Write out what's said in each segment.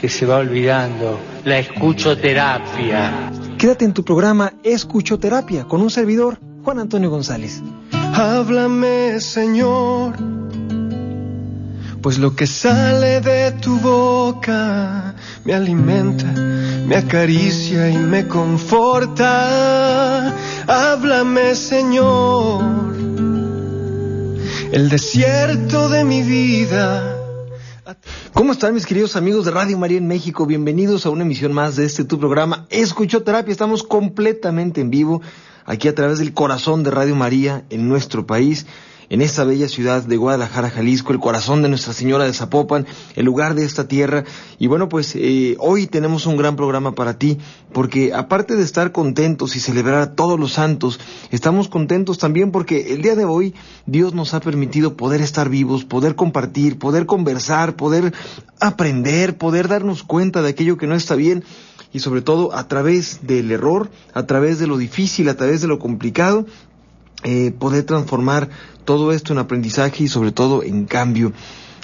que se va olvidando, la escuchoterapia. Quédate en tu programa Escuchoterapia con un servidor, Juan Antonio González. Háblame, Señor, pues lo que sale de tu boca me alimenta, me acaricia y me conforta. Háblame, Señor, el desierto de mi vida ¿Cómo están mis queridos amigos de Radio María en México? Bienvenidos a una emisión más de este tu programa Escuchoterapia. Estamos completamente en vivo aquí a través del corazón de Radio María en nuestro país en esta bella ciudad de Guadalajara, Jalisco, el corazón de Nuestra Señora de Zapopan, el lugar de esta tierra. Y bueno, pues eh, hoy tenemos un gran programa para ti, porque aparte de estar contentos y celebrar a todos los santos, estamos contentos también porque el día de hoy Dios nos ha permitido poder estar vivos, poder compartir, poder conversar, poder aprender, poder darnos cuenta de aquello que no está bien y sobre todo a través del error, a través de lo difícil, a través de lo complicado, eh, poder transformar todo esto en aprendizaje y sobre todo en cambio.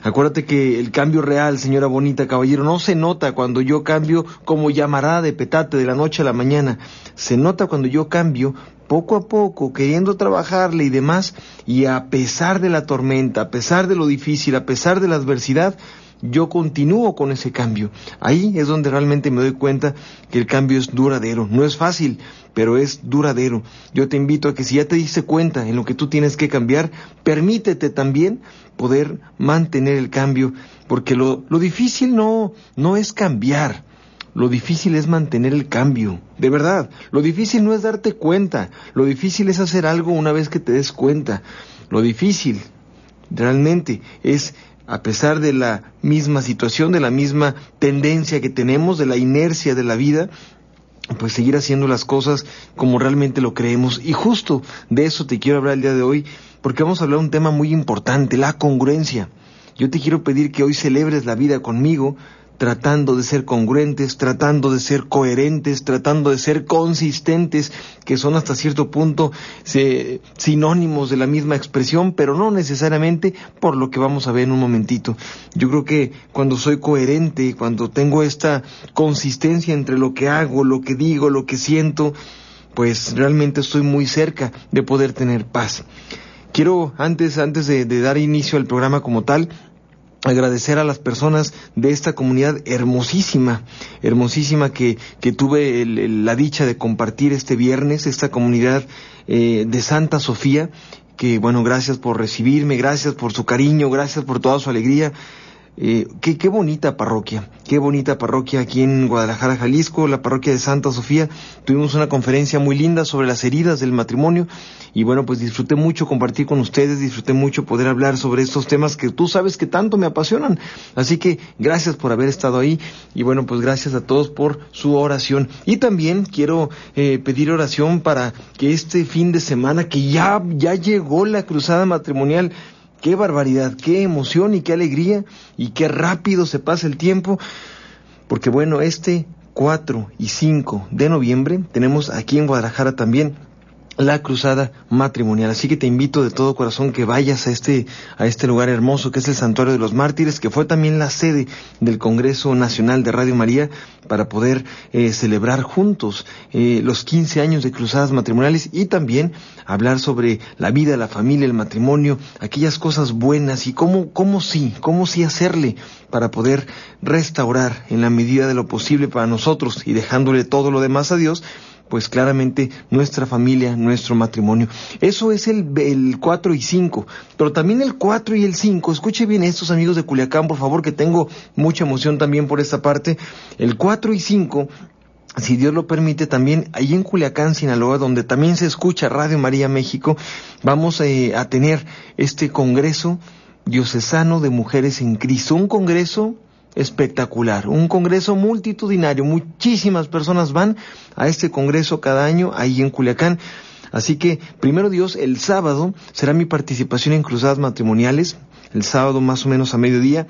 Acuérdate que el cambio real, señora bonita caballero, no se nota cuando yo cambio como llamará de petate de la noche a la mañana. Se nota cuando yo cambio poco a poco, queriendo trabajarle y demás, y a pesar de la tormenta, a pesar de lo difícil, a pesar de la adversidad, yo continúo con ese cambio. Ahí es donde realmente me doy cuenta que el cambio es duradero. No es fácil, pero es duradero. Yo te invito a que si ya te diste cuenta en lo que tú tienes que cambiar, permítete también poder mantener el cambio, porque lo, lo difícil no, no es cambiar. Lo difícil es mantener el cambio. De verdad, lo difícil no es darte cuenta. Lo difícil es hacer algo una vez que te des cuenta. Lo difícil realmente es a pesar de la misma situación, de la misma tendencia que tenemos, de la inercia de la vida, pues seguir haciendo las cosas como realmente lo creemos. Y justo de eso te quiero hablar el día de hoy, porque vamos a hablar de un tema muy importante, la congruencia. Yo te quiero pedir que hoy celebres la vida conmigo, tratando de ser congruentes, tratando de ser coherentes, tratando de ser consistentes, que son hasta cierto punto sinónimos de la misma expresión, pero no necesariamente por lo que vamos a ver en un momentito. Yo creo que cuando soy coherente, cuando tengo esta consistencia entre lo que hago, lo que digo, lo que siento, pues realmente estoy muy cerca de poder tener paz. Quiero, antes, antes de, de dar inicio al programa como tal, agradecer a las personas de esta comunidad hermosísima, hermosísima que, que tuve la dicha de compartir este viernes, esta comunidad eh, de Santa Sofía, que bueno, gracias por recibirme, gracias por su cariño, gracias por toda su alegría. Eh, qué, qué, bonita parroquia, qué bonita parroquia aquí en Guadalajara, Jalisco, la parroquia de Santa Sofía. Tuvimos una conferencia muy linda sobre las heridas del matrimonio y bueno, pues disfruté mucho compartir con ustedes, disfruté mucho poder hablar sobre estos temas que tú sabes que tanto me apasionan. Así que gracias por haber estado ahí y bueno, pues gracias a todos por su oración. Y también quiero eh, pedir oración para que este fin de semana que ya, ya llegó la cruzada matrimonial, Qué barbaridad, qué emoción y qué alegría y qué rápido se pasa el tiempo. Porque bueno, este 4 y 5 de noviembre tenemos aquí en Guadalajara también la cruzada matrimonial. Así que te invito de todo corazón que vayas a este, a este lugar hermoso que es el Santuario de los Mártires, que fue también la sede del Congreso Nacional de Radio María para poder eh, celebrar juntos eh, los 15 años de cruzadas matrimoniales y también hablar sobre la vida, la familia, el matrimonio, aquellas cosas buenas y cómo, cómo sí, cómo sí hacerle para poder restaurar en la medida de lo posible para nosotros y dejándole todo lo demás a Dios, pues claramente nuestra familia, nuestro matrimonio. Eso es el, el 4 y 5, pero también el 4 y el 5, escuche bien estos amigos de Culiacán, por favor, que tengo mucha emoción también por esta parte. El 4 y 5 si Dios lo permite, también ahí en Culiacán, Sinaloa, donde también se escucha Radio María México, vamos eh, a tener este Congreso Diocesano de Mujeres en Cristo, un congreso espectacular, un congreso multitudinario, muchísimas personas van a este congreso cada año ahí en Culiacán. Así que, primero Dios, el sábado será mi participación en cruzadas matrimoniales, el sábado más o menos a mediodía,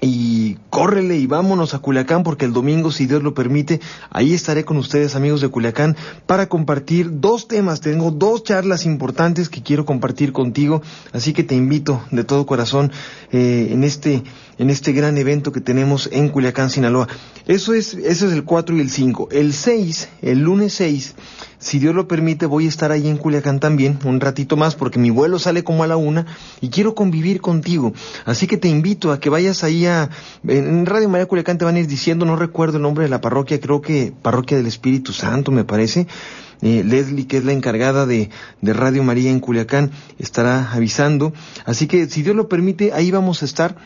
y córrele y vámonos a Culiacán porque el domingo, si Dios lo permite, ahí estaré con ustedes amigos de Culiacán para compartir dos temas. Tengo dos charlas importantes que quiero compartir contigo, así que te invito de todo corazón eh, en este en este gran evento que tenemos en Culiacán, Sinaloa. Eso es, eso es el 4 y el 5. El 6, el lunes 6, si Dios lo permite, voy a estar ahí en Culiacán también, un ratito más, porque mi vuelo sale como a la una y quiero convivir contigo. Así que te invito a que vayas ahí a, en Radio María Culiacán te van a ir diciendo, no recuerdo el nombre de la parroquia, creo que Parroquia del Espíritu Santo, me parece. Eh, Leslie, que es la encargada de, de Radio María en Culiacán, estará avisando. Así que, si Dios lo permite, ahí vamos a estar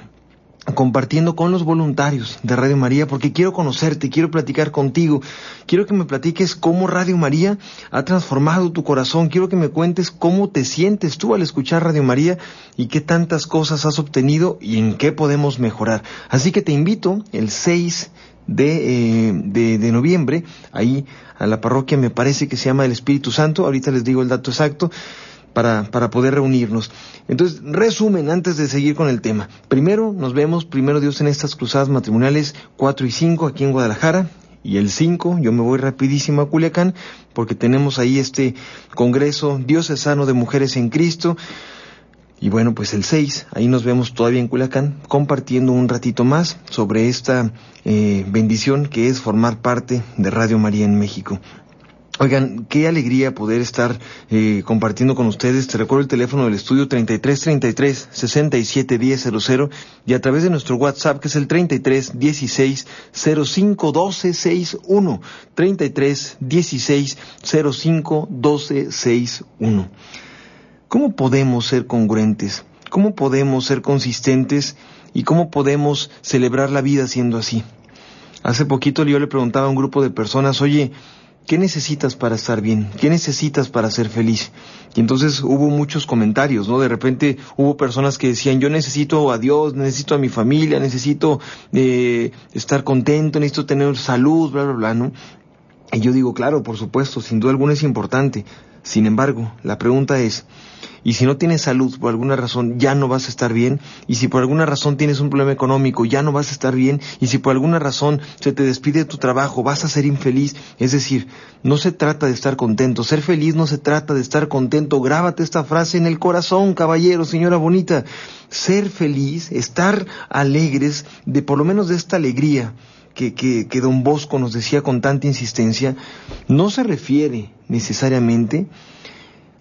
compartiendo con los voluntarios de Radio María porque quiero conocerte, quiero platicar contigo, quiero que me platiques cómo Radio María ha transformado tu corazón, quiero que me cuentes cómo te sientes tú al escuchar Radio María y qué tantas cosas has obtenido y en qué podemos mejorar. Así que te invito el 6 de, eh, de, de noviembre, ahí a la parroquia me parece que se llama el Espíritu Santo, ahorita les digo el dato exacto, para, para poder reunirnos. Entonces, resumen antes de seguir con el tema. Primero, nos vemos, primero Dios, en estas cruzadas matrimoniales 4 y 5 aquí en Guadalajara. Y el 5, yo me voy rapidísimo a Culiacán, porque tenemos ahí este Congreso Diocesano de Mujeres en Cristo. Y bueno, pues el 6, ahí nos vemos todavía en Culiacán, compartiendo un ratito más sobre esta eh, bendición que es formar parte de Radio María en México. Oigan, qué alegría poder estar eh, compartiendo con ustedes. Te recuerdo el teléfono del estudio 3333 671000 y a través de nuestro WhatsApp que es el 33 16 05 12 61. 33 16 05 12 61. ¿Cómo podemos ser congruentes? ¿Cómo podemos ser consistentes? ¿Y cómo podemos celebrar la vida siendo así? Hace poquito yo le preguntaba a un grupo de personas, oye, ¿Qué necesitas para estar bien? ¿Qué necesitas para ser feliz? Y entonces hubo muchos comentarios, ¿no? De repente hubo personas que decían, yo necesito a Dios, necesito a mi familia, necesito eh, estar contento, necesito tener salud, bla, bla, bla, ¿no? Y yo digo, claro, por supuesto, sin duda alguna es importante. Sin embargo, la pregunta es, y si no tienes salud por alguna razón, ya no vas a estar bien. Y si por alguna razón tienes un problema económico, ya no vas a estar bien. Y si por alguna razón se te despide de tu trabajo, vas a ser infeliz. Es decir, no se trata de estar contento. Ser feliz no se trata de estar contento. Grábate esta frase en el corazón, caballero, señora bonita. Ser feliz, estar alegres, de por lo menos de esta alegría. Que, que, que, don Bosco nos decía con tanta insistencia, no se refiere necesariamente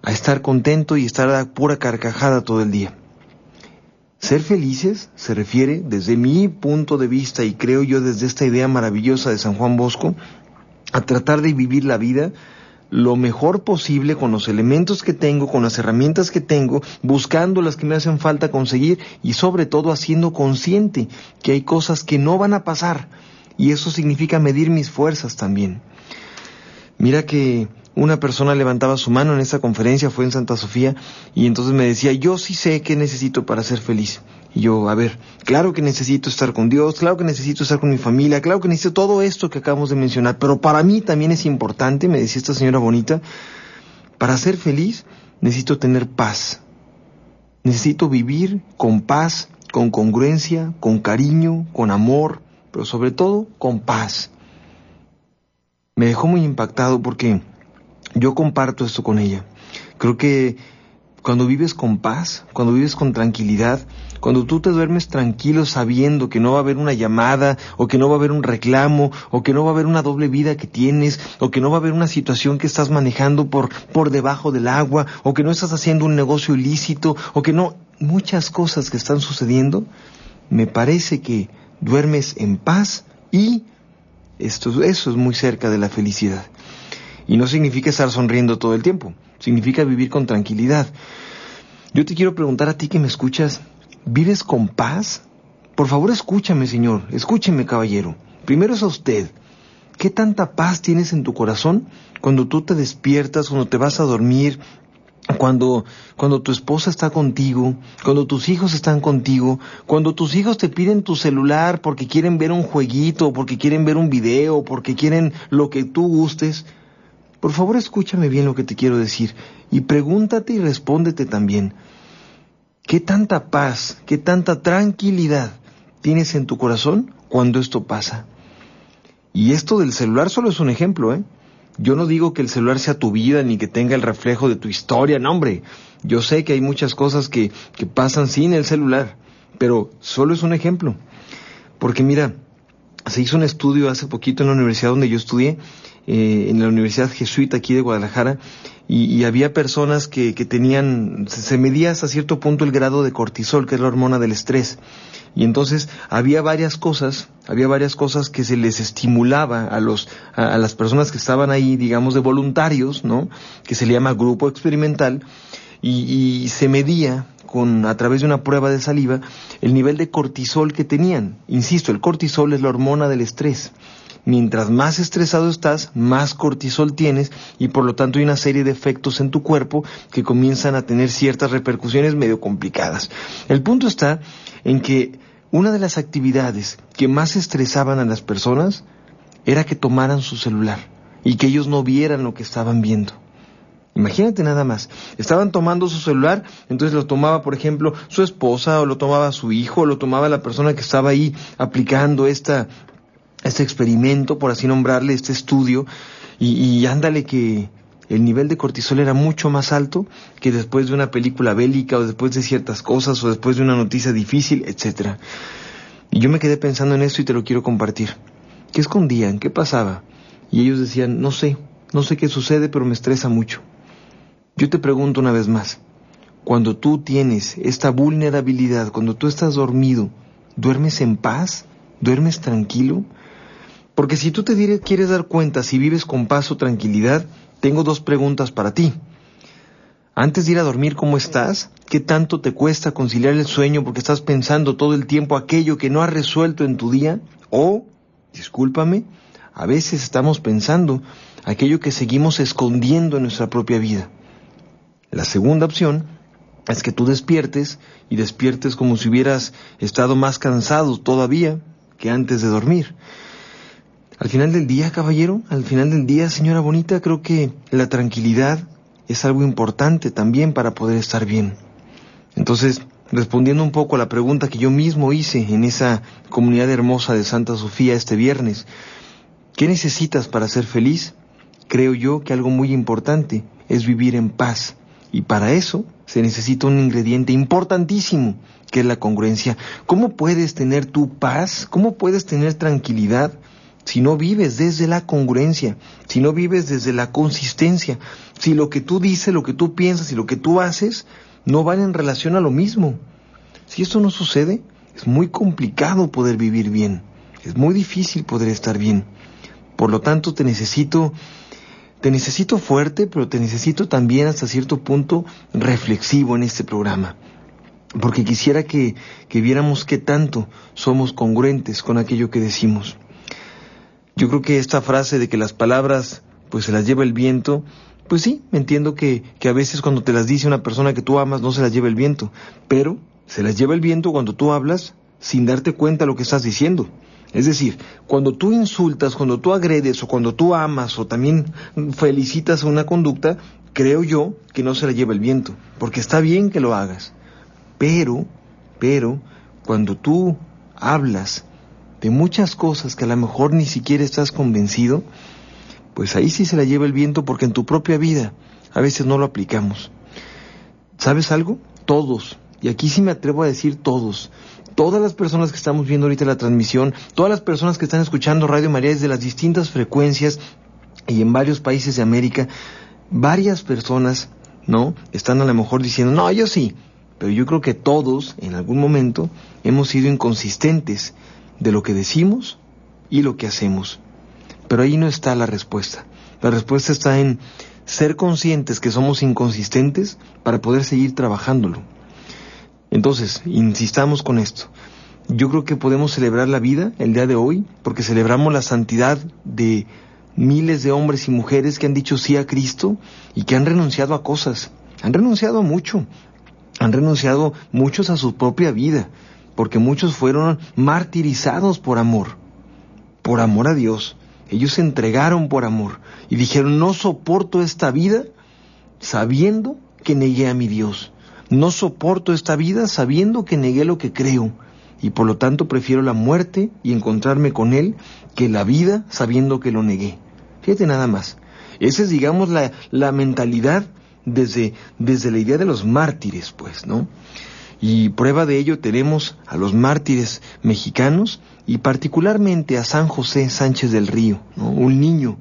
a estar contento y estar a pura carcajada todo el día. Ser felices se refiere, desde mi punto de vista y creo yo desde esta idea maravillosa de San Juan Bosco, a tratar de vivir la vida lo mejor posible con los elementos que tengo, con las herramientas que tengo, buscando las que me hacen falta conseguir y sobre todo haciendo consciente que hay cosas que no van a pasar y eso significa medir mis fuerzas también. Mira que una persona levantaba su mano en esa conferencia, fue en Santa Sofía, y entonces me decía, yo sí sé qué necesito para ser feliz. Y yo, a ver, claro que necesito estar con Dios, claro que necesito estar con mi familia, claro que necesito todo esto que acabamos de mencionar, pero para mí también es importante, me decía esta señora bonita, para ser feliz necesito tener paz. Necesito vivir con paz, con congruencia, con cariño, con amor, pero sobre todo con paz. Me dejó muy impactado porque yo comparto esto con ella. Creo que cuando vives con paz, cuando vives con tranquilidad, cuando tú te duermes tranquilo sabiendo que no va a haber una llamada, o que no va a haber un reclamo, o que no va a haber una doble vida que tienes, o que no va a haber una situación que estás manejando por, por debajo del agua, o que no estás haciendo un negocio ilícito, o que no, muchas cosas que están sucediendo, me parece que duermes en paz y esto, eso es muy cerca de la felicidad. Y no significa estar sonriendo todo el tiempo, significa vivir con tranquilidad. Yo te quiero preguntar a ti que me escuchas, ¿vives con paz? Por favor escúchame, Señor, escúcheme, caballero. Primero es a usted. ¿Qué tanta paz tienes en tu corazón cuando tú te despiertas, cuando te vas a dormir, cuando, cuando tu esposa está contigo, cuando tus hijos están contigo, cuando tus hijos te piden tu celular porque quieren ver un jueguito, porque quieren ver un video, porque quieren lo que tú gustes, por favor escúchame bien lo que te quiero decir y pregúntate y respóndete también. ¿Qué tanta paz, qué tanta tranquilidad tienes en tu corazón cuando esto pasa? Y esto del celular solo es un ejemplo, ¿eh? Yo no digo que el celular sea tu vida ni que tenga el reflejo de tu historia, no hombre. Yo sé que hay muchas cosas que, que pasan sin el celular, pero solo es un ejemplo. Porque mira, se hizo un estudio hace poquito en la universidad donde yo estudié, eh, en la Universidad Jesuita aquí de Guadalajara, y, había personas que, que tenían, se, medía hasta cierto punto el grado de cortisol, que es la hormona del estrés. Y entonces había varias cosas, había varias cosas que se les estimulaba a los, a, las personas que estaban ahí, digamos, de voluntarios, ¿no? Que se le llama grupo experimental, y, y se medía con, a través de una prueba de saliva, el nivel de cortisol que tenían. Insisto, el cortisol es la hormona del estrés. Mientras más estresado estás, más cortisol tienes y por lo tanto hay una serie de efectos en tu cuerpo que comienzan a tener ciertas repercusiones medio complicadas. El punto está en que una de las actividades que más estresaban a las personas era que tomaran su celular y que ellos no vieran lo que estaban viendo. Imagínate nada más. Estaban tomando su celular, entonces lo tomaba, por ejemplo, su esposa, o lo tomaba su hijo, o lo tomaba la persona que estaba ahí aplicando esta, este experimento, por así nombrarle, este estudio, y, y ándale que el nivel de cortisol era mucho más alto que después de una película bélica o después de ciertas cosas o después de una noticia difícil, etc. Y yo me quedé pensando en esto y te lo quiero compartir. ¿Qué escondían? ¿Qué pasaba? Y ellos decían, no sé, no sé qué sucede, pero me estresa mucho. Yo te pregunto una vez más, cuando tú tienes esta vulnerabilidad, cuando tú estás dormido, ¿duermes en paz? ¿Duermes tranquilo? Porque si tú te quieres dar cuenta si vives con paz o tranquilidad, tengo dos preguntas para ti. Antes de ir a dormir, ¿cómo estás? ¿Qué tanto te cuesta conciliar el sueño porque estás pensando todo el tiempo aquello que no has resuelto en tu día? O, discúlpame, a veces estamos pensando aquello que seguimos escondiendo en nuestra propia vida. La segunda opción es que tú despiertes y despiertes como si hubieras estado más cansado todavía que antes de dormir. Al final del día, caballero, al final del día, señora bonita, creo que la tranquilidad es algo importante también para poder estar bien. Entonces, respondiendo un poco a la pregunta que yo mismo hice en esa comunidad hermosa de Santa Sofía este viernes, ¿qué necesitas para ser feliz? Creo yo que algo muy importante es vivir en paz. Y para eso se necesita un ingrediente importantísimo, que es la congruencia. ¿Cómo puedes tener tu paz? ¿Cómo puedes tener tranquilidad? Si no vives desde la congruencia, si no vives desde la consistencia, si lo que tú dices, lo que tú piensas y lo que tú haces no van en relación a lo mismo. Si esto no sucede, es muy complicado poder vivir bien, es muy difícil poder estar bien. Por lo tanto, te necesito, te necesito fuerte, pero te necesito también hasta cierto punto reflexivo en este programa. Porque quisiera que, que viéramos qué tanto somos congruentes con aquello que decimos. Yo creo que esta frase de que las palabras pues se las lleva el viento, pues sí, entiendo que, que a veces cuando te las dice una persona que tú amas no se las lleva el viento, pero se las lleva el viento cuando tú hablas sin darte cuenta lo que estás diciendo. Es decir, cuando tú insultas, cuando tú agredes o cuando tú amas o también felicitas una conducta, creo yo que no se la lleva el viento, porque está bien que lo hagas. Pero, pero, cuando tú hablas de muchas cosas que a lo mejor ni siquiera estás convencido, pues ahí sí se la lleva el viento porque en tu propia vida a veces no lo aplicamos. ¿Sabes algo? Todos, y aquí sí me atrevo a decir todos, todas las personas que estamos viendo ahorita la transmisión, todas las personas que están escuchando Radio María desde las distintas frecuencias y en varios países de América, varias personas, ¿no? Están a lo mejor diciendo, no, yo sí, pero yo creo que todos en algún momento hemos sido inconsistentes de lo que decimos y lo que hacemos. Pero ahí no está la respuesta. La respuesta está en ser conscientes que somos inconsistentes para poder seguir trabajándolo. Entonces, insistamos con esto. Yo creo que podemos celebrar la vida el día de hoy porque celebramos la santidad de miles de hombres y mujeres que han dicho sí a Cristo y que han renunciado a cosas, Han renunciado a mucho. Han renunciado muchos a su propia vida, porque muchos fueron martirizados por amor, por amor a Dios. Ellos se entregaron por amor y dijeron, no soporto esta vida sabiendo que negué a mi Dios. No soporto esta vida sabiendo que negué lo que creo y por lo tanto prefiero la muerte y encontrarme con Él que la vida sabiendo que lo negué. Fíjate nada más. Esa es, digamos, la, la mentalidad desde, desde la idea de los mártires, pues, ¿no? Y prueba de ello tenemos a los mártires mexicanos y particularmente a San José Sánchez del Río, ¿no? un niño,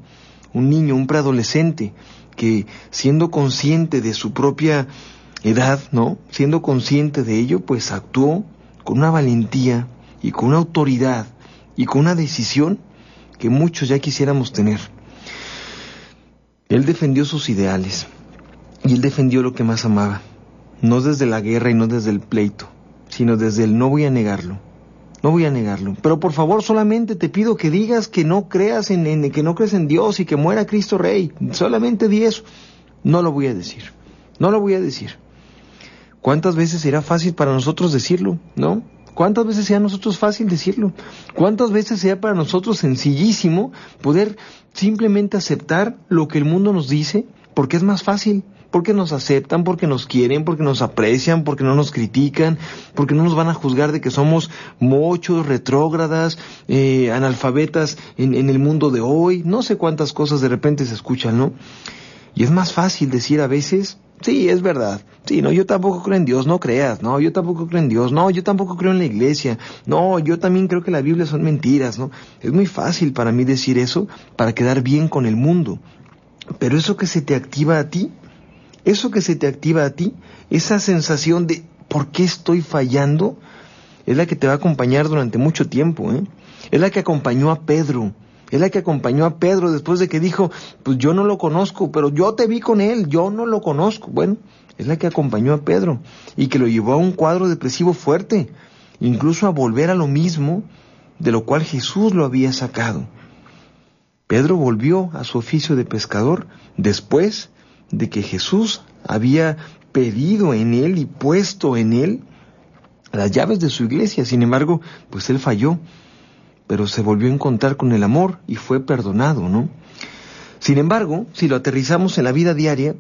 un niño, un preadolescente que siendo consciente de su propia edad, ¿no? Siendo consciente de ello, pues actuó con una valentía y con una autoridad y con una decisión que muchos ya quisiéramos tener. Él defendió sus ideales y él defendió lo que más amaba, no desde la guerra y no desde el pleito, sino desde el no voy a negarlo. No voy a negarlo. Pero por favor, solamente te pido que digas que no creas en, que no crees en Dios y que muera Cristo Rey. Solamente di eso. No lo voy a decir. No lo voy a decir. ¿Cuántas veces será fácil para nosotros decirlo? ¿No? ¿Cuántas veces sea nosotros fácil decirlo? ¿Cuántas veces sea para nosotros sencillísimo poder simplemente aceptar lo que el mundo nos dice? Porque es más fácil porque nos aceptan, porque nos quieren, porque nos aprecian, porque no nos critican, porque no nos van a juzgar de que somos mochos, retrógradas, eh, analfabetas en, en el mundo de hoy, no sé cuántas cosas de repente se escuchan, ¿no? Y es más fácil decir a veces, sí, es verdad, sí, no, yo tampoco creo en Dios, no creas, no, yo tampoco creo en Dios, no, yo tampoco creo en la iglesia, no, yo también creo que la Biblia son mentiras, ¿no? Es muy fácil para mí decir eso para quedar bien con el mundo. Pero eso que se te activa a ti, eso que se te activa a ti, esa sensación de ¿por qué estoy fallando? Es la que te va a acompañar durante mucho tiempo, ¿eh? Es la que acompañó a Pedro. Es la que acompañó a Pedro después de que dijo, pues yo no lo conozco, pero yo te vi con él, yo no lo conozco. Bueno, es la que acompañó a Pedro y que lo llevó a un cuadro depresivo fuerte, incluso a volver a lo mismo de lo cual Jesús lo había sacado. Pedro volvió a su oficio de pescador después de que Jesús había pedido en él y puesto en él las llaves de su iglesia. Sin embargo, pues él falló, pero se volvió a encontrar con el amor y fue perdonado, ¿no? Sin embargo, si lo aterrizamos en la vida diaria,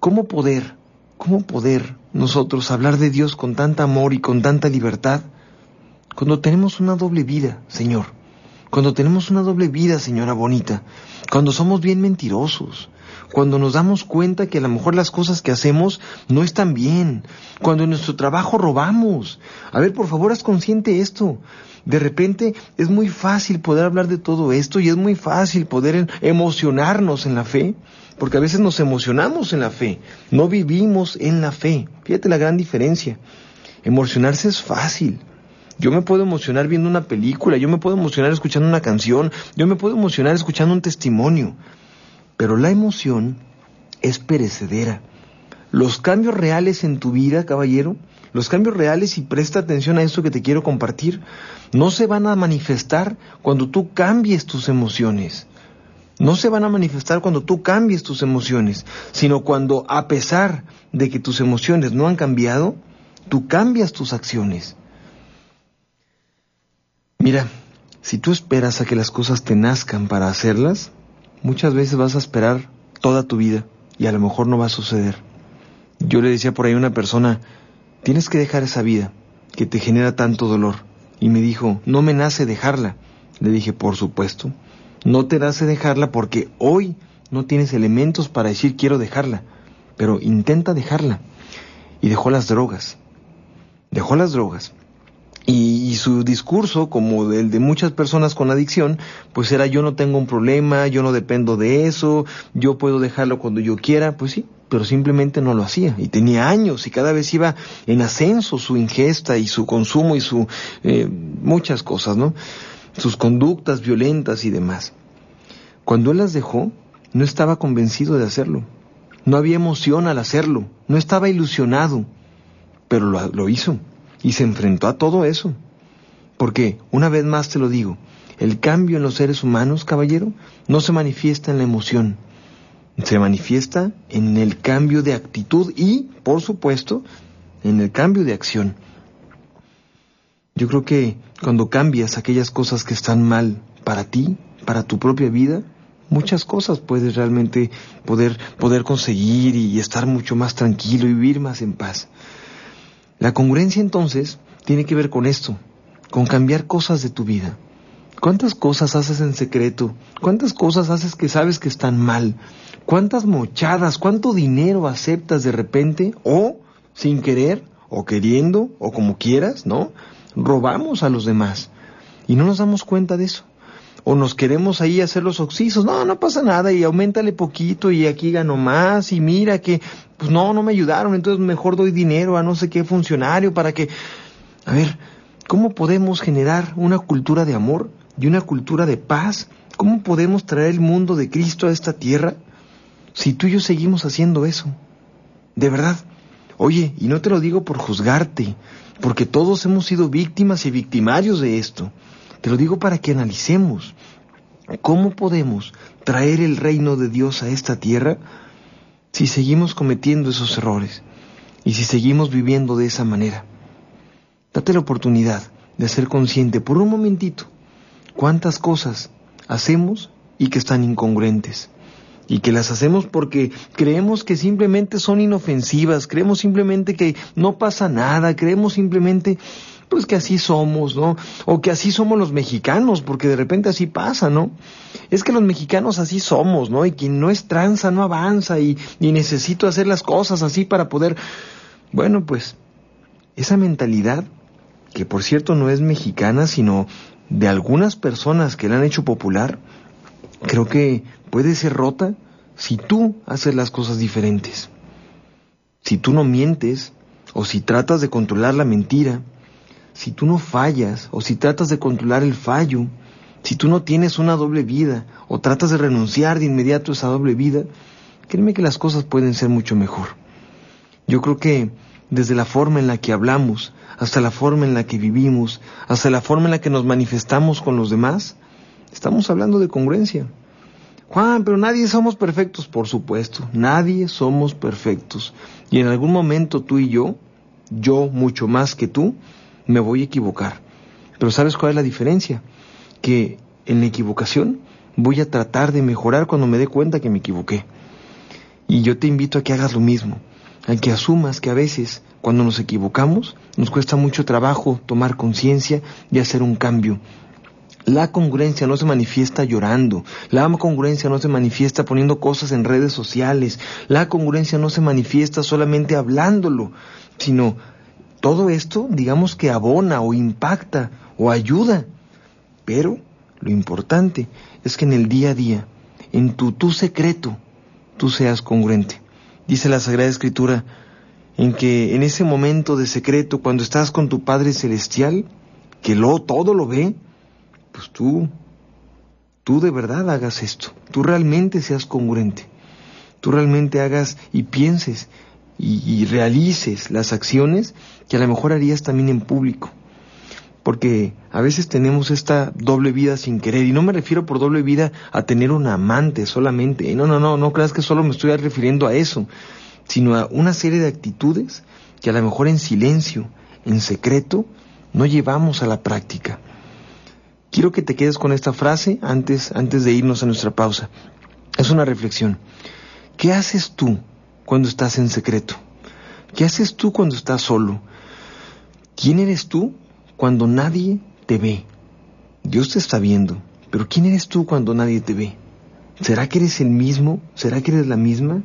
¿cómo poder, cómo poder nosotros hablar de Dios con tanta amor y con tanta libertad cuando tenemos una doble vida, Señor? Cuando tenemos una doble vida, señora bonita, cuando somos bien mentirosos, cuando nos damos cuenta que a lo mejor las cosas que hacemos no están bien, cuando en nuestro trabajo robamos. A ver, por favor, haz consciente esto. De repente es muy fácil poder hablar de todo esto y es muy fácil poder emocionarnos en la fe, porque a veces nos emocionamos en la fe, no vivimos en la fe. Fíjate la gran diferencia. Emocionarse es fácil. Yo me puedo emocionar viendo una película, yo me puedo emocionar escuchando una canción, yo me puedo emocionar escuchando un testimonio. Pero la emoción es perecedera. Los cambios reales en tu vida, caballero, los cambios reales, y presta atención a eso que te quiero compartir, no se van a manifestar cuando tú cambies tus emociones. No se van a manifestar cuando tú cambies tus emociones, sino cuando, a pesar de que tus emociones no han cambiado, tú cambias tus acciones. Mira, si tú esperas a que las cosas te nazcan para hacerlas, muchas veces vas a esperar toda tu vida y a lo mejor no va a suceder. Yo le decía por ahí a una persona, tienes que dejar esa vida que te genera tanto dolor. Y me dijo, no me nace dejarla. Le dije, por supuesto, no te nace dejarla porque hoy no tienes elementos para decir quiero dejarla, pero intenta dejarla. Y dejó las drogas. Dejó las drogas. Y, su discurso, como el de muchas personas con adicción, pues era yo no tengo un problema, yo no dependo de eso, yo puedo dejarlo cuando yo quiera, pues sí, pero simplemente no lo hacía. Y tenía años y cada vez iba en ascenso su ingesta y su consumo y su eh, muchas cosas, ¿no? Sus conductas violentas y demás. Cuando él las dejó, no estaba convencido de hacerlo. No había emoción al hacerlo, no estaba ilusionado, pero lo, lo hizo y se enfrentó a todo eso. Porque, una vez más te lo digo, el cambio en los seres humanos, caballero, no se manifiesta en la emoción, Se manifiesta en el cambio de actitud y, por supuesto, en el cambio de acción. Yo creo que cuando cambias aquellas cosas que están mal para ti, para tu propia vida, muchas cosas puedes realmente poder, poder conseguir y estar mucho más tranquilo y vivir más en paz. La congruencia entonces tiene que ver con esto, con cambiar cosas de tu vida. ¿Cuántas cosas haces en secreto? ¿Cuántas cosas haces que sabes que están mal? ¿Cuántas mochadas, cuánto dinero aceptas de repente o sin querer o queriendo o como quieras, ¿no? Robamos a los demás y no nos damos cuenta de eso. O nos queremos ahí hacer los oxisos, no, no pasa nada y aumentale poquito y aquí gano más y mira que, pues no, no me ayudaron, entonces mejor doy dinero a no sé qué funcionario para que... A ver, ¿cómo podemos generar una cultura de amor y una cultura de paz? ¿Cómo podemos traer el mundo de Cristo a esta tierra si tú y yo seguimos haciendo eso? De verdad. Oye, y no te lo digo por juzgarte, porque todos hemos sido víctimas y victimarios de esto. Te lo digo para que analicemos cómo podemos traer el reino de Dios a esta tierra si seguimos cometiendo esos errores y si seguimos viviendo de esa manera. Date la oportunidad de ser consciente por un momentito cuántas cosas hacemos y que están incongruentes y que las hacemos porque creemos que simplemente son inofensivas, creemos simplemente que no pasa nada, creemos simplemente pues que así somos, ¿no? O que así somos los mexicanos, porque de repente así pasa, ¿no? Es que los mexicanos así somos, ¿no? Y quien no es tranza no avanza y, y necesito hacer las cosas así para poder... Bueno, pues esa mentalidad, que por cierto no es mexicana, sino de algunas personas que la han hecho popular, creo que puede ser rota si tú haces las cosas diferentes. Si tú no mientes, o si tratas de controlar la mentira, si tú no fallas, o si tratas de controlar el fallo, si tú no tienes una doble vida, o tratas de renunciar de inmediato a esa doble vida, créeme que las cosas pueden ser mucho mejor. Yo creo que desde la forma en la que hablamos, hasta la forma en la que vivimos, hasta la forma en la que nos manifestamos con los demás, estamos hablando de congruencia. Juan, pero nadie somos perfectos, por supuesto, nadie somos perfectos. Y en algún momento tú y yo, yo mucho más que tú, me voy a equivocar. Pero ¿sabes cuál es la diferencia? Que en la equivocación voy a tratar de mejorar cuando me dé cuenta que me equivoqué. Y yo te invito a que hagas lo mismo, a que asumas que a veces cuando nos equivocamos nos cuesta mucho trabajo tomar conciencia y hacer un cambio, la congruencia no se manifiesta llorando, la congruencia no se manifiesta poniendo cosas en redes sociales, la congruencia no se manifiesta solamente hablándolo, sino todo esto, digamos que abona o impacta o ayuda. Pero lo importante es que en el día a día, en tu tu secreto, tú seas congruente. Dice la Sagrada Escritura en que en ese momento de secreto, cuando estás con tu Padre Celestial, que lo todo lo ve, pues tú, tú de verdad hagas esto, tú realmente seas congruente, tú realmente hagas y pienses y, realices las acciones que a lo mejor harías también en público. Porque a veces tenemos esta doble vida sin querer, y no me refiero por doble vida a tener un amante solamente, no, no, no, no creas que solo me estoy refiriendo a eso, sino a una serie de actitudes que a lo mejor en silencio, en secreto, no llevamos a la práctica. Quiero que te quedes con esta frase antes, antes de irnos a nuestra pausa. Es una reflexión. ¿Qué haces tú cuando estás en secreto? ¿Qué haces tú cuando estás solo? ¿Quién eres tú cuando nadie te ve? Dios te está viendo, pero ¿quién eres tú cuando nadie te ve? ¿Será que eres el mismo? ¿Será que eres la misma?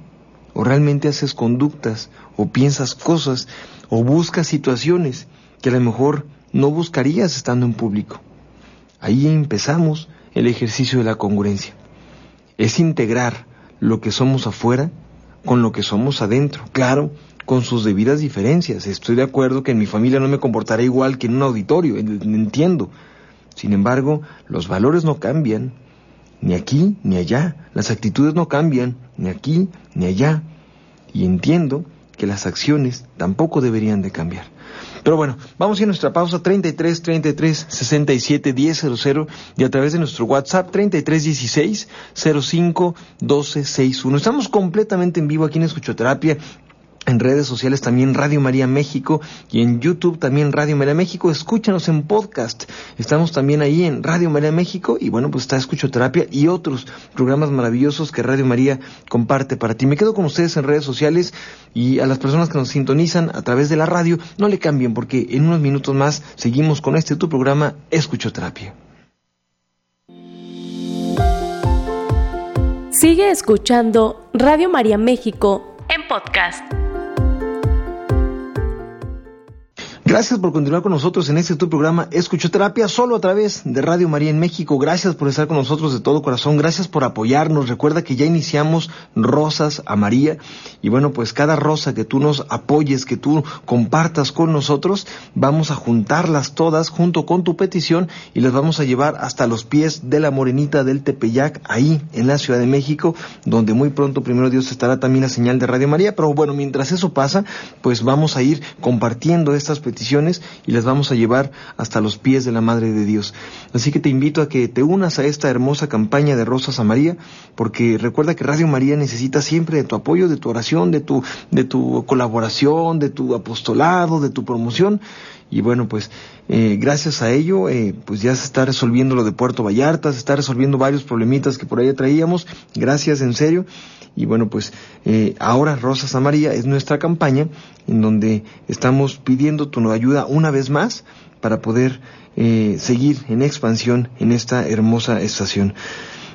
¿O realmente haces conductas o piensas cosas o buscas situaciones que a lo mejor no buscarías estando en público? Ahí empezamos el ejercicio de la congruencia. Es integrar lo que somos afuera con lo que somos adentro. Claro, con sus debidas diferencias. Estoy de acuerdo que en mi familia no me comportaré igual que en un auditorio, entiendo. Sin embargo, los valores no cambian, ni aquí ni allá. Las actitudes no cambian, ni aquí ni allá. Y entiendo que las acciones tampoco deberían de cambiar. Pero bueno, vamos a nuestra pausa 33 33 67 100 y a través de nuestro WhatsApp 33 16 05 12 61. Estamos completamente en vivo aquí en Escuchoterapia en redes sociales también Radio María México y en YouTube también Radio María México. Escúchanos en podcast. Estamos también ahí en Radio María México y bueno, pues está Escuchoterapia y otros programas maravillosos que Radio María comparte para ti. Me quedo con ustedes en redes sociales y a las personas que nos sintonizan a través de la radio, no le cambien porque en unos minutos más seguimos con este tu programa Escuchoterapia. Sigue escuchando Radio María México en podcast. Gracias por continuar con nosotros en este tu programa Escuchoterapia solo a través de Radio María en México. Gracias por estar con nosotros de todo corazón. Gracias por apoyarnos. Recuerda que ya iniciamos Rosas a María. Y bueno, pues cada rosa que tú nos apoyes, que tú compartas con nosotros, vamos a juntarlas todas junto con tu petición y las vamos a llevar hasta los pies de la Morenita del Tepeyac, ahí en la Ciudad de México, donde muy pronto, primero Dios, estará también la señal de Radio María. Pero bueno, mientras eso pasa, pues vamos a ir compartiendo estas peticiones y las vamos a llevar hasta los pies de la Madre de Dios. Así que te invito a que te unas a esta hermosa campaña de Rosas a María, porque recuerda que Radio María necesita siempre de tu apoyo, de tu oración, de tu, de tu colaboración, de tu apostolado, de tu promoción. Y bueno, pues eh, gracias a ello, eh, pues ya se está resolviendo lo de Puerto Vallarta, se está resolviendo varios problemitas que por ahí traíamos. Gracias, en serio. Y bueno, pues eh, ahora Rosas a María es nuestra campaña en donde estamos pidiendo tu ayuda una vez más para poder eh, seguir en expansión en esta hermosa estación.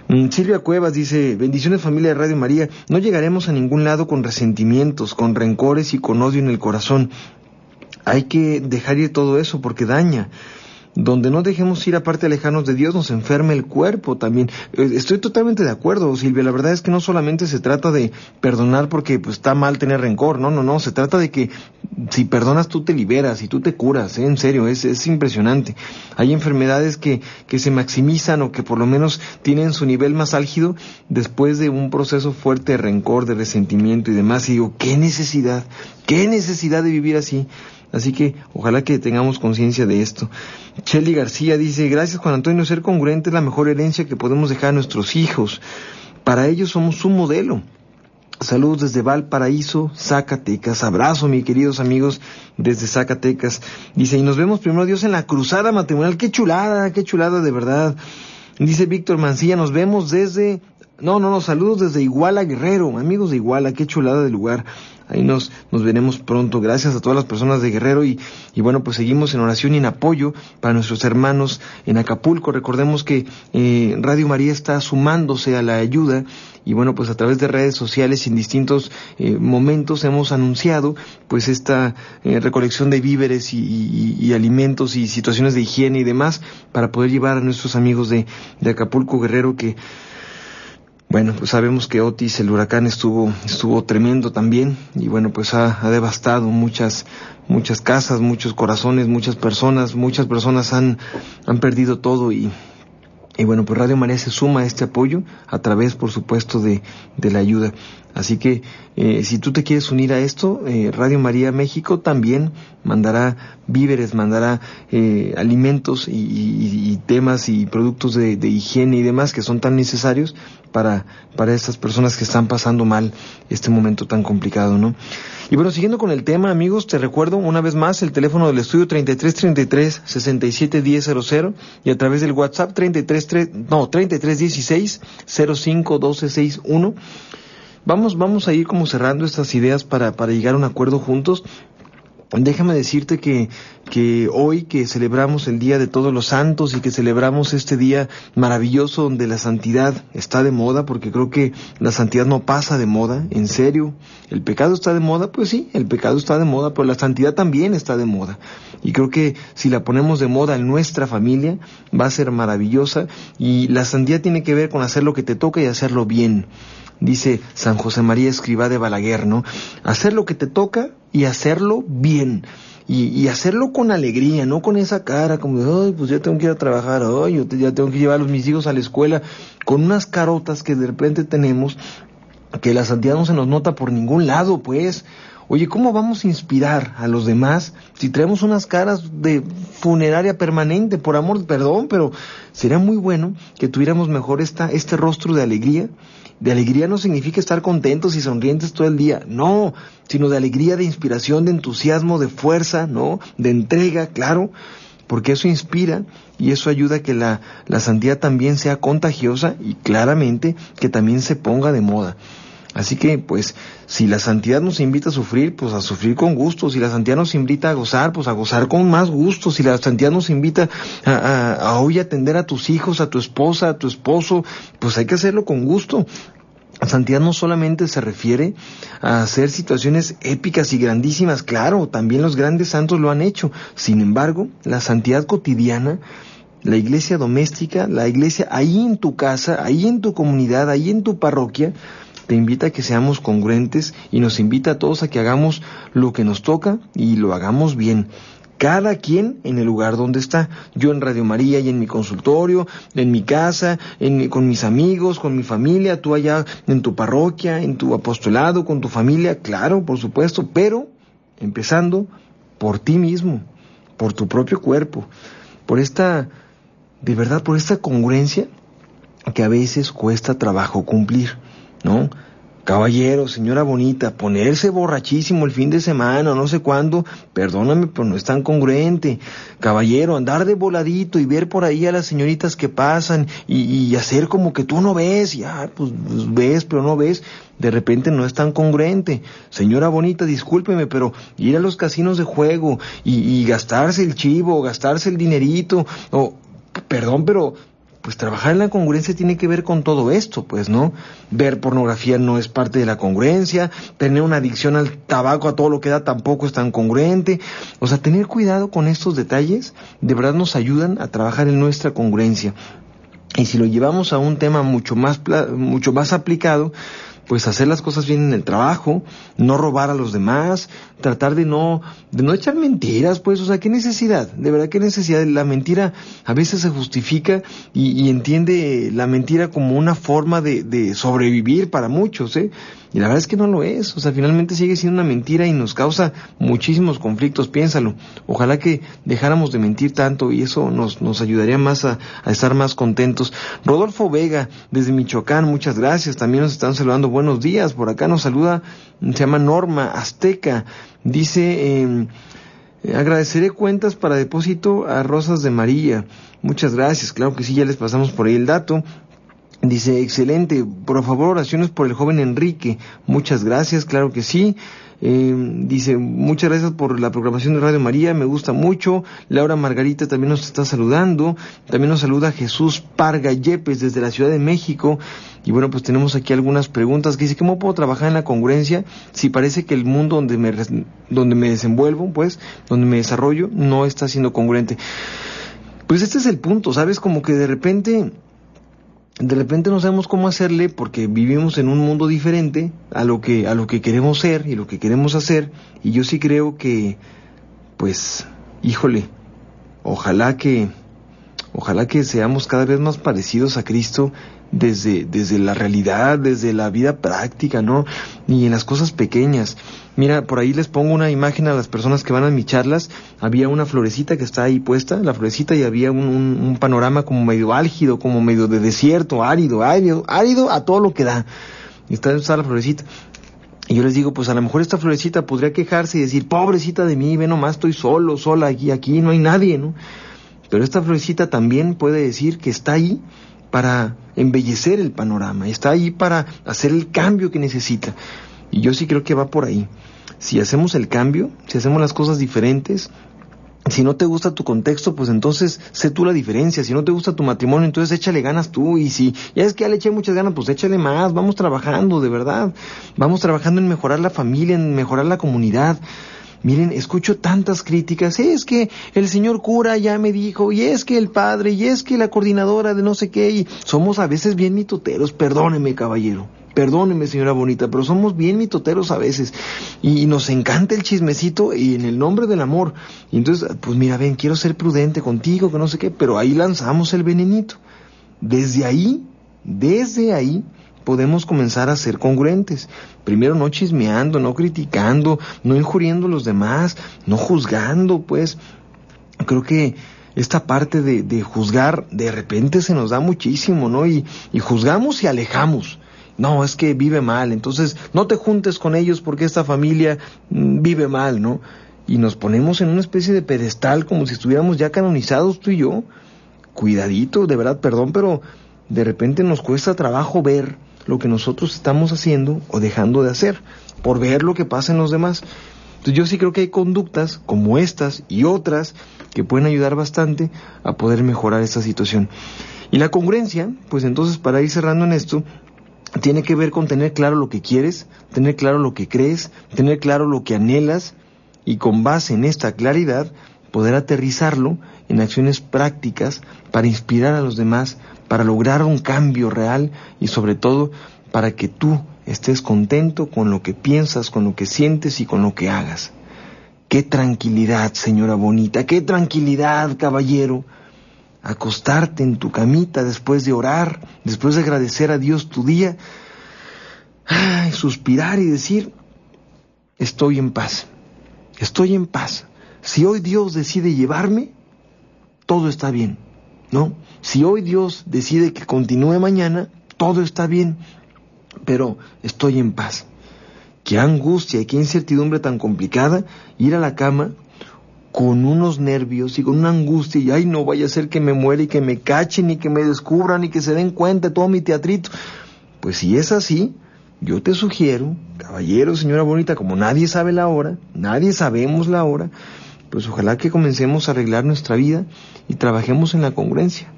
Mm, Silvia Cuevas dice, bendiciones familia de Radio María, no llegaremos a ningún lado con resentimientos, con rencores y con odio en el corazón. Hay que dejar ir todo eso porque daña donde no dejemos ir aparte alejarnos de Dios, nos enferma el cuerpo también. Eh, estoy totalmente de acuerdo, Silvia. La verdad es que no solamente se trata de perdonar porque pues, está mal tener rencor, no, no, no. Se trata de que si perdonas tú te liberas y tú te curas, ¿eh? en serio, es, es impresionante. Hay enfermedades que, que se maximizan o que por lo menos tienen su nivel más álgido después de un proceso fuerte de rencor, de resentimiento y demás. Y digo, ¿qué necesidad? ¿Qué necesidad de vivir así? Así que ojalá que tengamos conciencia de esto. Shelly García dice, gracias Juan Antonio, ser congruente es la mejor herencia que podemos dejar a nuestros hijos. Para ellos somos un modelo. Saludos desde Valparaíso, Zacatecas. Abrazo, mis queridos amigos, desde Zacatecas. Dice, y nos vemos primero Dios en la cruzada matrimonial. Qué chulada, qué chulada de verdad. Dice Víctor Mancilla, nos vemos desde... No, no, no, saludos desde Iguala Guerrero, amigos de Iguala, qué chulada de lugar. Ahí nos, nos veremos pronto. Gracias a todas las personas de Guerrero y, y bueno, pues seguimos en oración y en apoyo para nuestros hermanos en Acapulco. Recordemos que eh, Radio María está sumándose a la ayuda y bueno, pues a través de redes sociales en distintos eh, momentos hemos anunciado pues esta eh, recolección de víveres y, y, alimentos y situaciones de higiene y demás para poder llevar a nuestros amigos de, de Acapulco Guerrero que bueno, pues sabemos que Otis, el huracán, estuvo, estuvo tremendo también y bueno, pues ha, ha, devastado muchas, muchas casas, muchos corazones, muchas personas, muchas personas han, han perdido todo y, y bueno, pues Radio María se suma a este apoyo a través, por supuesto, de, de la ayuda. Así que eh, si tú te quieres unir a esto, eh, Radio María México también mandará víveres, mandará eh, alimentos y, y, y, temas y productos de, de, higiene y demás que son tan necesarios para, para estas personas que están pasando mal este momento tan complicado, ¿no? Y bueno, siguiendo con el tema, amigos, te recuerdo una vez más el teléfono del estudio 3333 671000 y a través del WhatsApp 33 no, 3316 051261. Vamos, vamos a ir como cerrando estas ideas para, para llegar a un acuerdo juntos. Déjame decirte que, hoy que celebramos el Día de Todos los Santos y que celebramos este día maravilloso donde la santidad está de moda, porque creo que la santidad no pasa de moda, en serio. El pecado está de moda, pues sí, el pecado está de moda, pero la santidad también está de moda. Y creo que si la ponemos de moda en nuestra familia, va a ser maravillosa. Y la santidad tiene que ver con hacer lo que te toca y hacerlo bien dice San José María Escribá de Balaguer, ¿no? Hacer lo que te toca y hacerlo bien. Y, hacerlo con alegría, no con esa cara como de, ay, pues ya tengo que ir a trabajar, ay, yo ya tengo que llevar a mis hijos a la escuela, con unas carotas que de repente tenemos, que la santidad no se nos nota por ningún lado, pues. Oye, ¿cómo vamos a inspirar a los demás si traemos unas caras de funeraria permanente? Por amor, perdón, pero sería muy bueno que tuviéramos mejor esta, este rostro de alegría. De alegría no significa estar contentos y sonrientes todo el día, no, sino de alegría, de inspiración, de entusiasmo, de fuerza, ¿no? De entrega, claro, porque eso inspira y eso ayuda a que la, la santidad también sea contagiosa y claramente que también se ponga de moda. Así que, pues, si la santidad nos invita a sufrir, pues a sufrir con gusto. Si la santidad nos invita a gozar, pues a gozar con más gusto. Si la santidad nos invita a, a, hoy atender a tus hijos, a tu esposa, a tu esposo, pues hay que hacerlo con gusto. Santidad no solamente se refiere a hacer situaciones épicas y grandísimas, claro, también los grandes santos lo han hecho. Sin embargo, la santidad cotidiana, la iglesia doméstica, la iglesia ahí en tu casa, ahí en tu comunidad, ahí en tu parroquia, te invita a que seamos congruentes y nos invita a todos a que hagamos lo que nos toca y lo hagamos bien. Cada quien en el lugar donde está. Yo en Radio María y en mi consultorio, en mi casa, en, con mis amigos, con mi familia, tú allá en tu parroquia, en tu apostolado, con tu familia, claro, por supuesto, pero empezando por ti mismo, por tu propio cuerpo, por esta, de verdad, por esta congruencia que a veces cuesta trabajo cumplir. ¿No? Caballero, señora bonita, ponerse borrachísimo el fin de semana no sé cuándo, perdóname, pero no es tan congruente. Caballero, andar de voladito y ver por ahí a las señoritas que pasan y, hacer como que tú no ves, ya, pues, pues, ves, pero no ves, de repente no es tan congruente. Señora bonita, discúlpeme, pero ir a los casinos de juego y, y gastarse el chivo, gastarse el dinerito, o, perdón, pero pues trabajar en la congruencia tiene que ver con todo esto, pues, ¿no? Ver pornografía no es parte de la congruencia, tener una adicción al tabaco, a todo lo que da, tampoco es tan congruente. O sea, tener cuidado con estos detalles, de verdad nos ayudan a trabajar en nuestra congruencia. Y si lo llevamos a un tema mucho más, mucho más aplicado, pues hacer las cosas bien en el trabajo, no robar a los demás, tratar de no, de no echar mentiras, pues, o sea, qué necesidad, de verdad qué necesidad, la mentira a veces se justifica y, entiende la mentira como una forma de, de sobrevivir para muchos, ¿eh? Y la verdad es que no lo es, o sea, finalmente sigue siendo una mentira y nos causa muchísimos conflictos, piénsalo. Ojalá que dejáramos de mentir tanto y eso nos, nos ayudaría más a, a estar más contentos. Rodolfo Vega, desde Michoacán, muchas gracias, también nos están saludando, buenos días, por acá nos saluda, se llama Norma Azteca, dice... Eh, Agradeceré cuentas para depósito a Rosas de María. Muchas gracias, claro que sí, ya les pasamos por ahí el dato. Dice, excelente, por favor oraciones por el joven Enrique. Muchas gracias, claro que sí. Eh, dice, muchas gracias por la programación de Radio María, me gusta mucho. Laura Margarita también nos está saludando. También nos saluda Jesús Parga Yepes desde la Ciudad de México. Y bueno, pues tenemos aquí algunas preguntas que dice, ¿cómo puedo trabajar en la congruencia si parece que el mundo donde me, donde me desenvuelvo, pues, donde me desarrollo, no está siendo congruente? Pues este es el punto, ¿sabes? Como que de repente de repente no sabemos cómo hacerle porque vivimos en un mundo diferente a lo que a lo que queremos ser y lo que queremos hacer. Y yo sí creo que pues híjole ojalá que ojalá que seamos cada vez más parecidos a Cristo desde, desde la realidad, desde la vida práctica, ¿no? Ni en las cosas pequeñas. Mira, por ahí les pongo una imagen a las personas que van a mis charlas. Había una florecita que está ahí puesta, la florecita, y había un, un, panorama como medio álgido, como medio de desierto, árido, árido, árido a todo lo que da. Y está, está la florecita. Y yo les digo, pues a lo mejor esta florecita podría quejarse y decir, pobrecita de mí, ve nomás, estoy solo, sola, aquí, aquí no hay nadie, ¿no? Pero esta florecita también puede decir que está ahí para embellecer el panorama, está ahí para hacer el cambio que necesita. Y yo sí creo que va por ahí. Si hacemos el cambio, si hacemos las cosas diferentes, si no te gusta tu contexto, pues entonces sé tú la diferencia. Si no te gusta tu matrimonio, entonces échale ganas tú. Y si ya es que ya le eché muchas ganas, pues échale más. Vamos trabajando, de verdad. Vamos trabajando en mejorar la familia, en mejorar la comunidad. Miren, escucho tantas críticas, es que el señor cura ya me dijo, y es que el padre, y es que la coordinadora de no sé qué, y somos a veces bien mitoteros, perdóneme caballero, perdóneme señora bonita, pero somos bien mitoteros a veces, y nos encanta el chismecito y en el nombre del amor, y entonces, pues mira, ven, quiero ser prudente contigo, que no sé qué, pero ahí lanzamos el venenito. Desde ahí, desde ahí, podemos comenzar a ser congruentes. Primero no chismeando, no criticando, no injuriendo a los demás, no juzgando, pues. Creo que esta parte de, juzgar de repente se nos da muchísimo, ¿no? Y, y juzgamos y alejamos. No, es que vive mal, entonces no te juntes con ellos porque esta familia mm, vive mal, ¿no? Y nos ponemos en una especie de pedestal como si estuviéramos ya canonizados tú y yo. Cuidadito, de verdad, perdón, pero de repente nos cuesta trabajo ver lo que nosotros estamos haciendo o dejando de hacer, por ver lo que pasa en los demás. Entonces yo sí creo que hay conductas como estas y otras que pueden ayudar bastante a poder mejorar esta situación. Y la congruencia, pues entonces para ir cerrando en esto, tiene que ver con tener claro lo que quieres, tener claro lo que crees, tener claro lo que anhelas y con base en esta claridad poder aterrizarlo en acciones prácticas para inspirar a los demás, para lograr un cambio real y sobre todo para que tú estés contento con lo que piensas, con lo que sientes y con lo que hagas. Qué tranquilidad, señora bonita, qué tranquilidad, caballero. Acostarte en tu camita después de orar, después de agradecer a Dios tu día, suspirar y decir, estoy en paz, estoy en paz. Si hoy Dios decide llevarme, todo está bien, ¿no? Si hoy Dios decide que continúe mañana, todo está bien pero estoy en paz. Qué angustia y qué incertidumbre tan complicada ir a la cama con unos nervios y con una angustia y ay no vaya a ser que me muera y que me cachen y que me descubran y que se den cuenta de todo mi teatrito. Pues si es así, yo te sugiero, caballero, señora bonita, como nadie sabe la hora, nadie sabemos la hora, pues ojalá que comencemos a arreglar nuestra vida y trabajemos en la congruencia.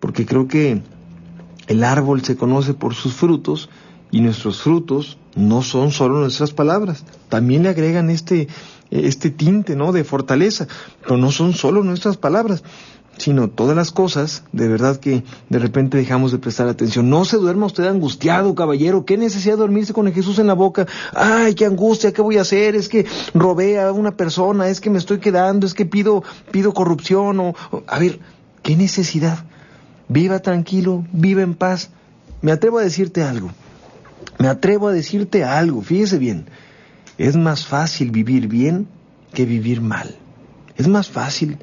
Porque creo que el árbol se conoce por sus frutos y nuestros frutos no son solo nuestras palabras, también le agregan este, este tinte, ¿no? De fortaleza, pero no son solo nuestras palabras, sino todas las cosas, de verdad que de repente dejamos de prestar atención. No se duerma usted angustiado, caballero, qué necesidad de dormirse con Jesús en la boca. Ay, qué angustia, ¿qué voy a hacer? Es que robé a una persona, es que me estoy quedando, es que pido, pido corrupción o, a ver, ¿qué necesidad? Viva tranquilo, viva en paz. Me atrevo a decirte algo. Me atrevo a decirte algo, fíjese bien, es más fácil vivir bien que vivir mal. Es más fácil,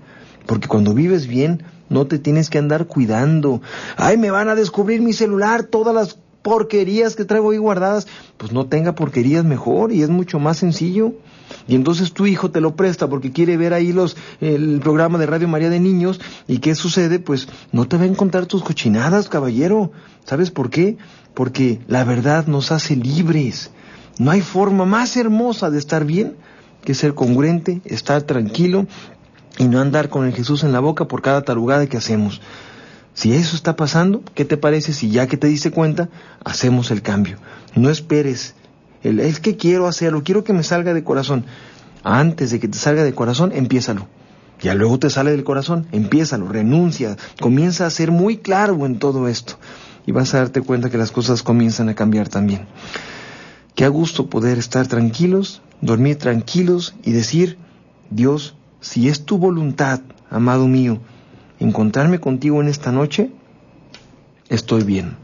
porque cuando vives bien no te tienes que andar cuidando. Ay, me van a descubrir mi celular, todas las porquerías que traigo ahí guardadas. Pues no tenga porquerías mejor y es mucho más sencillo. Y entonces tu hijo te lo presta porque quiere ver ahí los, el programa de Radio María de Niños. ¿Y qué sucede? Pues no te va a encontrar tus cochinadas, caballero. ¿Sabes por qué? porque la verdad nos hace libres. No hay forma más hermosa de estar bien que ser congruente, estar tranquilo y no andar con el Jesús en la boca por cada tarugada que hacemos. Si eso está pasando, ¿qué te parece si ya que te diste cuenta, hacemos el cambio? No esperes. El, es que quiero hacerlo, quiero que me salga de corazón. Antes de que te salga de corazón, empiézalo. Ya luego te sale del corazón, empiézalo, renuncia, comienza a ser muy claro en todo esto y vas a darte cuenta que las cosas comienzan a cambiar también. Qué a gusto poder estar tranquilos, dormir tranquilos y decir, Dios, si es tu voluntad, amado mío, encontrarme contigo en esta noche, estoy bien.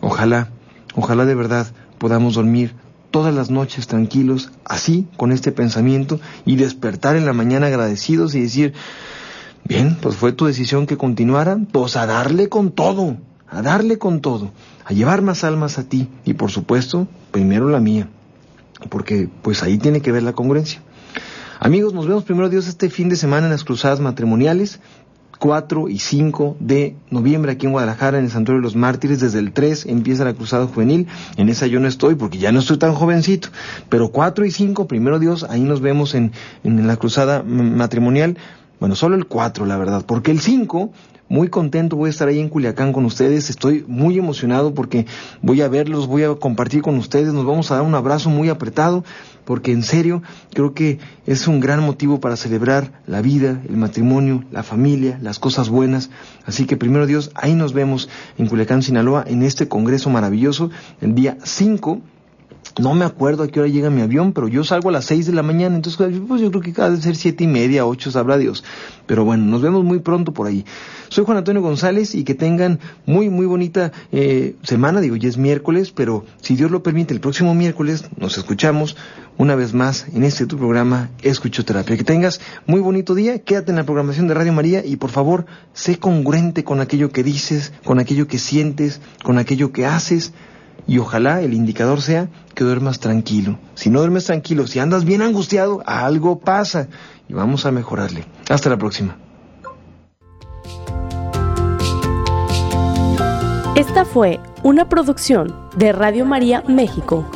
Ojalá, ojalá de verdad podamos dormir todas las noches tranquilos, así, con este pensamiento, y despertar en la mañana agradecidos y decir, bien, pues fue tu decisión que continuara, pues a darle con todo, a darle con todo, a llevar más almas a ti y por supuesto, primero la mía, porque pues ahí tiene que ver la congruencia. Amigos, nos vemos primero Dios este fin de semana en las cruzadas matrimoniales. 4 y 5 de noviembre aquí en Guadalajara, en el Santuario de los Mártires. Desde el 3 empieza la Cruzada Juvenil. En esa yo no estoy porque ya no estoy tan jovencito. Pero 4 y 5, primero Dios, ahí nos vemos en, en la Cruzada matrimonial. Bueno, solo el 4, la verdad, porque el 5 muy contento, voy a estar ahí en Culiacán con ustedes, estoy muy emocionado porque voy a verlos, voy a compartir con ustedes, nos vamos a dar un abrazo muy apretado, porque en serio creo que es un gran motivo para celebrar la vida, el matrimonio, la familia, las cosas buenas. Así que primero Dios, ahí nos vemos en Culiacán, Sinaloa, en este congreso maravilloso, el día 5 no me acuerdo a qué hora llega mi avión, pero yo salgo a las 6 de la mañana, entonces pues yo creo que cada vez ser siete y media, ocho, sabrá Dios. Pero bueno, nos vemos muy pronto por ahí. Soy Juan Antonio González y que tengan muy, muy bonita eh, semana, digo, ya es miércoles, pero si Dios lo permite, el próximo miércoles nos escuchamos una vez más en este tu programa Escuchoterapia. Que tengas muy bonito día, quédate en la programación de Radio María y por favor, sé congruente con aquello que dices, con aquello que sientes, con aquello que haces y ojalá el indicador sea que duermas tranquilo. Si no duermes tranquilo, si andas bien angustiado, algo pasa y vamos a mejorarle. Hasta la próxima. Esta fue una producción de Radio María México.